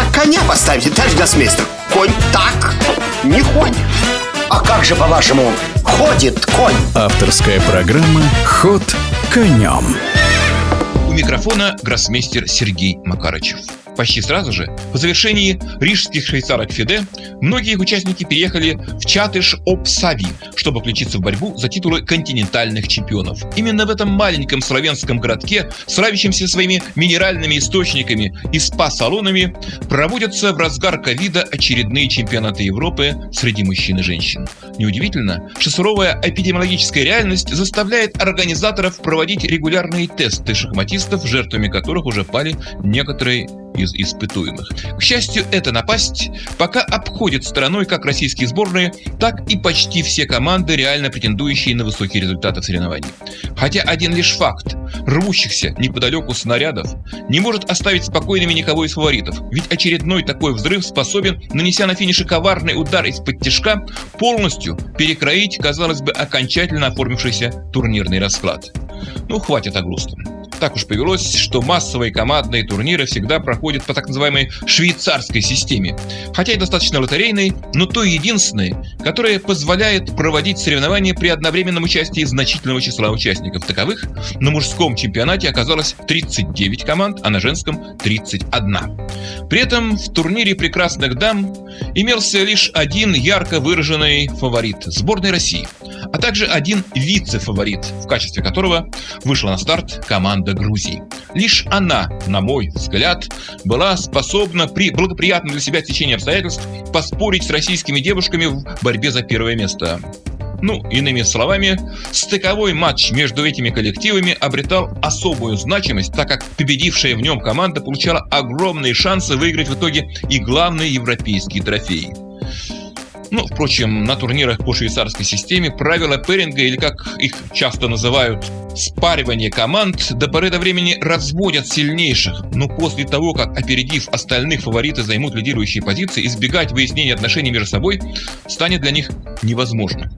так коня поставите, товарищ гроссмейстер? Конь так не ходит. А как же, по-вашему, ходит конь? Авторская программа «Ход конем». У микрофона гроссмейстер Сергей Макарычев. Почти сразу же, по завершении рижских швейцарок Фиде, многие участники переехали в Чатыш Опсави, чтобы включиться в борьбу за титулы континентальных чемпионов. Именно в этом маленьком славянском городке, славящемся своими минеральными источниками и спа-салонами, проводятся в разгар ковида очередные чемпионаты Европы среди мужчин и женщин. Неудивительно, что суровая эпидемиологическая реальность заставляет организаторов проводить регулярные тесты шахматистов, жертвами которых уже пали некоторые из испытуемых. К счастью, эта напасть пока обходит стороной как российские сборные, так и почти все команды, реально претендующие на высокие результаты соревнований. Хотя один лишь факт рвущихся неподалеку снарядов не может оставить спокойными никого из фаворитов, ведь очередной такой взрыв способен, нанеся на финише коварный удар из-под тяжка, полностью перекроить, казалось бы, окончательно оформившийся турнирный расклад. Ну, хватит о грустном. Так уж повелось, что массовые командные турниры всегда проходят по так называемой швейцарской системе. Хотя и достаточно лотерейной, но то единственной, которая позволяет проводить соревнования при одновременном участии значительного числа участников. Таковых на мужском чемпионате оказалось 39 команд, а на женском 31. При этом в турнире прекрасных дам имелся лишь один ярко выраженный фаворит – сборной России, а также один вице-фаворит, в качестве которого вышла на старт команда народа Грузии. Лишь она, на мой взгляд, была способна при благоприятном для себя течении обстоятельств поспорить с российскими девушками в борьбе за первое место. Ну, иными словами, стыковой матч между этими коллективами обретал особую значимость, так как победившая в нем команда получала огромные шансы выиграть в итоге и главные европейские трофеи. Ну, впрочем, на турнирах по швейцарской системе правила пэринга, или как их часто называют, спаривание команд, до поры до времени разводят сильнейших, но после того, как, опередив остальных, фавориты займут лидирующие позиции, избегать выяснения отношений между собой станет для них невозможно.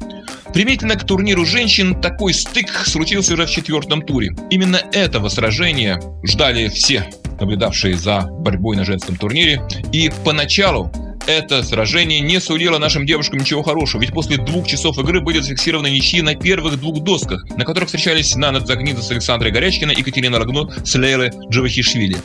Примительно к турниру женщин такой стык случился уже в четвертом туре. Именно этого сражения ждали все, наблюдавшие за борьбой на женском турнире. И поначалу это сражение не сулило нашим девушкам ничего хорошего, ведь после двух часов игры были зафиксированы ничьи на первых двух досках, на которых встречались Нана Загнида с Александрой Горячкиной Екатерина Рогно с Лейлой Джавахишвили.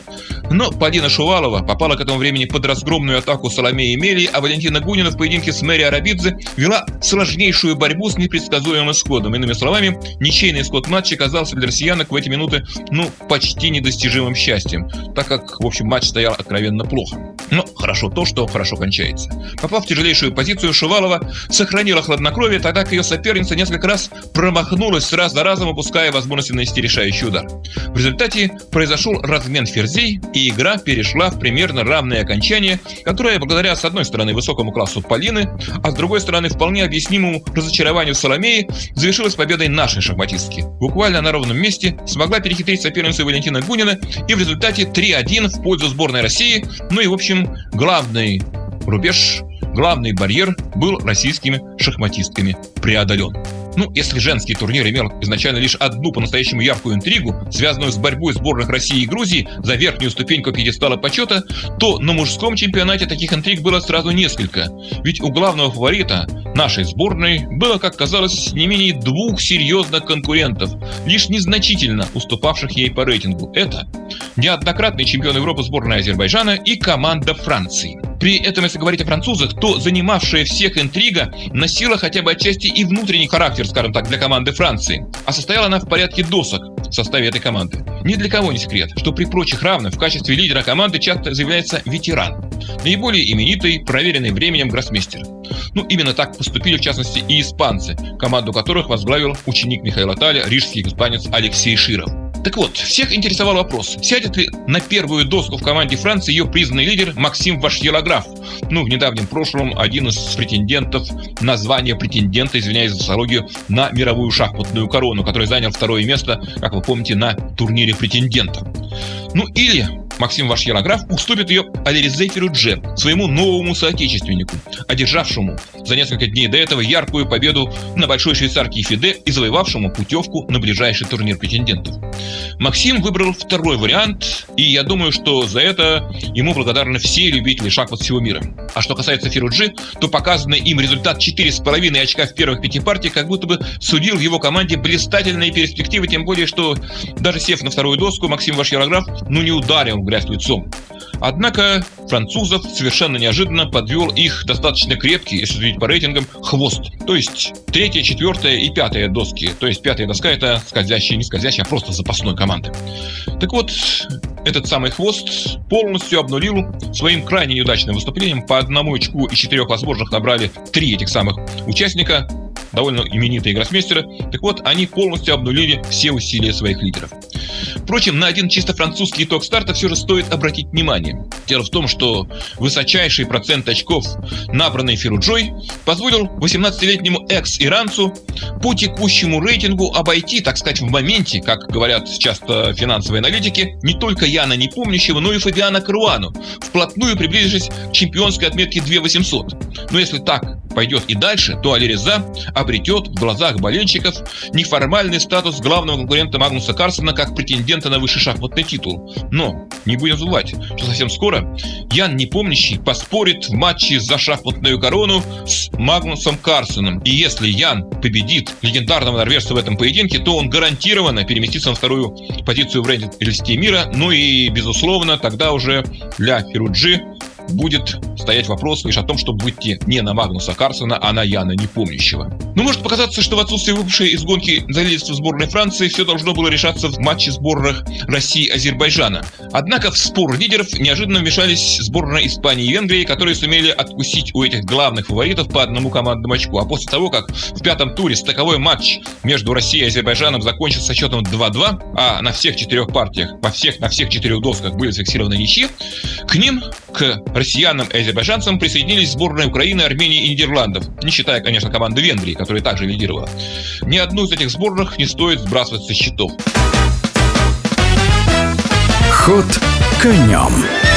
Но Полина Шувалова попала к этому времени под разгромную атаку Соломеи Мелии, а Валентина Гунина в поединке с Мэри Арабидзе вела сложнейшую борьбу с непредсказуемым исходом. Иными словами, ничейный исход матча казался для россиянок в эти минуты, ну, почти недостижимым счастьем, так как, в общем, матч стоял откровенно плохо. Но хорошо то, что хорошо кончается. Попав в тяжелейшую позицию, Шувалова сохранила хладнокровие, тогда как ее соперница несколько раз промахнулась раз за разом, упуская возможность нанести решающий удар. В результате произошел размен ферзей, и игра перешла в примерно равное окончание, которое, благодаря, с одной стороны, высокому классу Полины, а с другой стороны, вполне объяснимому разочарованию Соломеи, завершилось победой нашей шахматистки. Буквально на ровном месте смогла перехитрить соперницу Валентина Гунина, и в результате 3-1 в пользу сборной России, ну и, в общем, главный рубеж, главный барьер был российскими шахматистками преодолен. Ну, если женский турнир имел изначально лишь одну по-настоящему яркую интригу, связанную с борьбой сборных России и Грузии за верхнюю ступеньку пьедестала почета, то на мужском чемпионате таких интриг было сразу несколько. Ведь у главного фаворита, нашей сборной, было, как казалось, не менее двух серьезных конкурентов, лишь незначительно уступавших ей по рейтингу. Это неоднократный чемпион Европы сборная Азербайджана и команда Франции. При этом, если говорить о французах, то занимавшая всех интрига носила хотя бы отчасти и внутренний характер, скажем так, для команды Франции. А состояла она в порядке досок в составе этой команды. Ни для кого не секрет, что при прочих равных в качестве лидера команды часто заявляется ветеран. Наиболее именитый, проверенный временем гроссмейстер. Ну, именно так поступили, в частности, и испанцы, команду которых возглавил ученик Михаила Таля, рижский испанец Алексей Широв. Так вот, всех интересовал вопрос, сядет ли на первую доску в команде Франции ее признанный лидер Максим Вашьелаграф, ну, в недавнем прошлом один из претендентов на звание претендента, извиняюсь за социологию, на мировую шахматную корону, который занял второе место, как вы помните, на турнире претендента. Ну или Максим Вашьярограф уступит ее Алиризе Ферудже, своему новому соотечественнику, одержавшему за несколько дней до этого яркую победу на Большой швейцарке Фиде и завоевавшему путевку на ближайший турнир претендентов. Максим выбрал второй вариант, и я думаю, что за это ему благодарны все любители шахмат всего мира. А что касается Фируджи, то показанный им результат 4,5 очка в первых пяти партиях как будто бы судил его команде блистательные перспективы, тем более, что даже сев на вторую доску, Максим Вашьярограф ну не ударил грязь лицом. Однако французов совершенно неожиданно подвел их достаточно крепкий, если судить по рейтингам, хвост. То есть третья, четвертая и пятая доски. То есть пятая доска это скользящая, не скользящая, а просто запасной команды. Так вот, этот самый хвост полностью обнулил своим крайне неудачным выступлением. По одному очку из четырех возможных набрали три этих самых участника довольно именитые гроссмейстеры. Так вот, они полностью обнулили все усилия своих лидеров. Впрочем, на один чисто французский итог старта все же стоит обратить внимание. Дело в том, что высочайший процент очков, набранный Феруджой, позволил 18-летнему экс-иранцу по текущему рейтингу обойти, так сказать, в моменте, как говорят часто финансовые аналитики, не только Яна Непомнящего, но и Фабиана Каруану, вплотную приблизившись к чемпионской отметке 2800. Но если так пойдет и дальше, то Алиреза обретет в глазах болельщиков неформальный статус главного конкурента Магнуса Карсона как претендента на высший шахматный титул. Но не будем забывать, что совсем скоро Ян Непомнящий поспорит в матче за шахматную корону с Магнусом Карсоном. И если Ян победит легендарного норвежца в этом поединке, то он гарантированно переместится на вторую позицию в рейтинге мира. Ну и, безусловно, тогда уже для Феруджи будет стоять вопрос лишь о том, чтобы выйти не на Магнуса Карсона, а на Яна Непомнящего. Ну, может показаться, что в отсутствие выпавшей из гонки лидерство сборной Франции все должно было решаться в матче сборных России и Азербайджана. Однако в спор лидеров неожиданно вмешались сборная Испании и Венгрии, которые сумели откусить у этих главных фаворитов по одному командному очку. А после того, как в пятом туре стыковой матч между Россией и Азербайджаном закончился со счетом 2-2, а на всех четырех партиях, по всех, на всех четырех досках были зафиксированы ничьи, к ним, к россиянам и азербайджанцам присоединились сборные Украины, Армении и Нидерландов, не считая, конечно, команды Венгрии, которая также лидировала. Ни одну из этих сборных не стоит сбрасывать со счетов. Ход конем.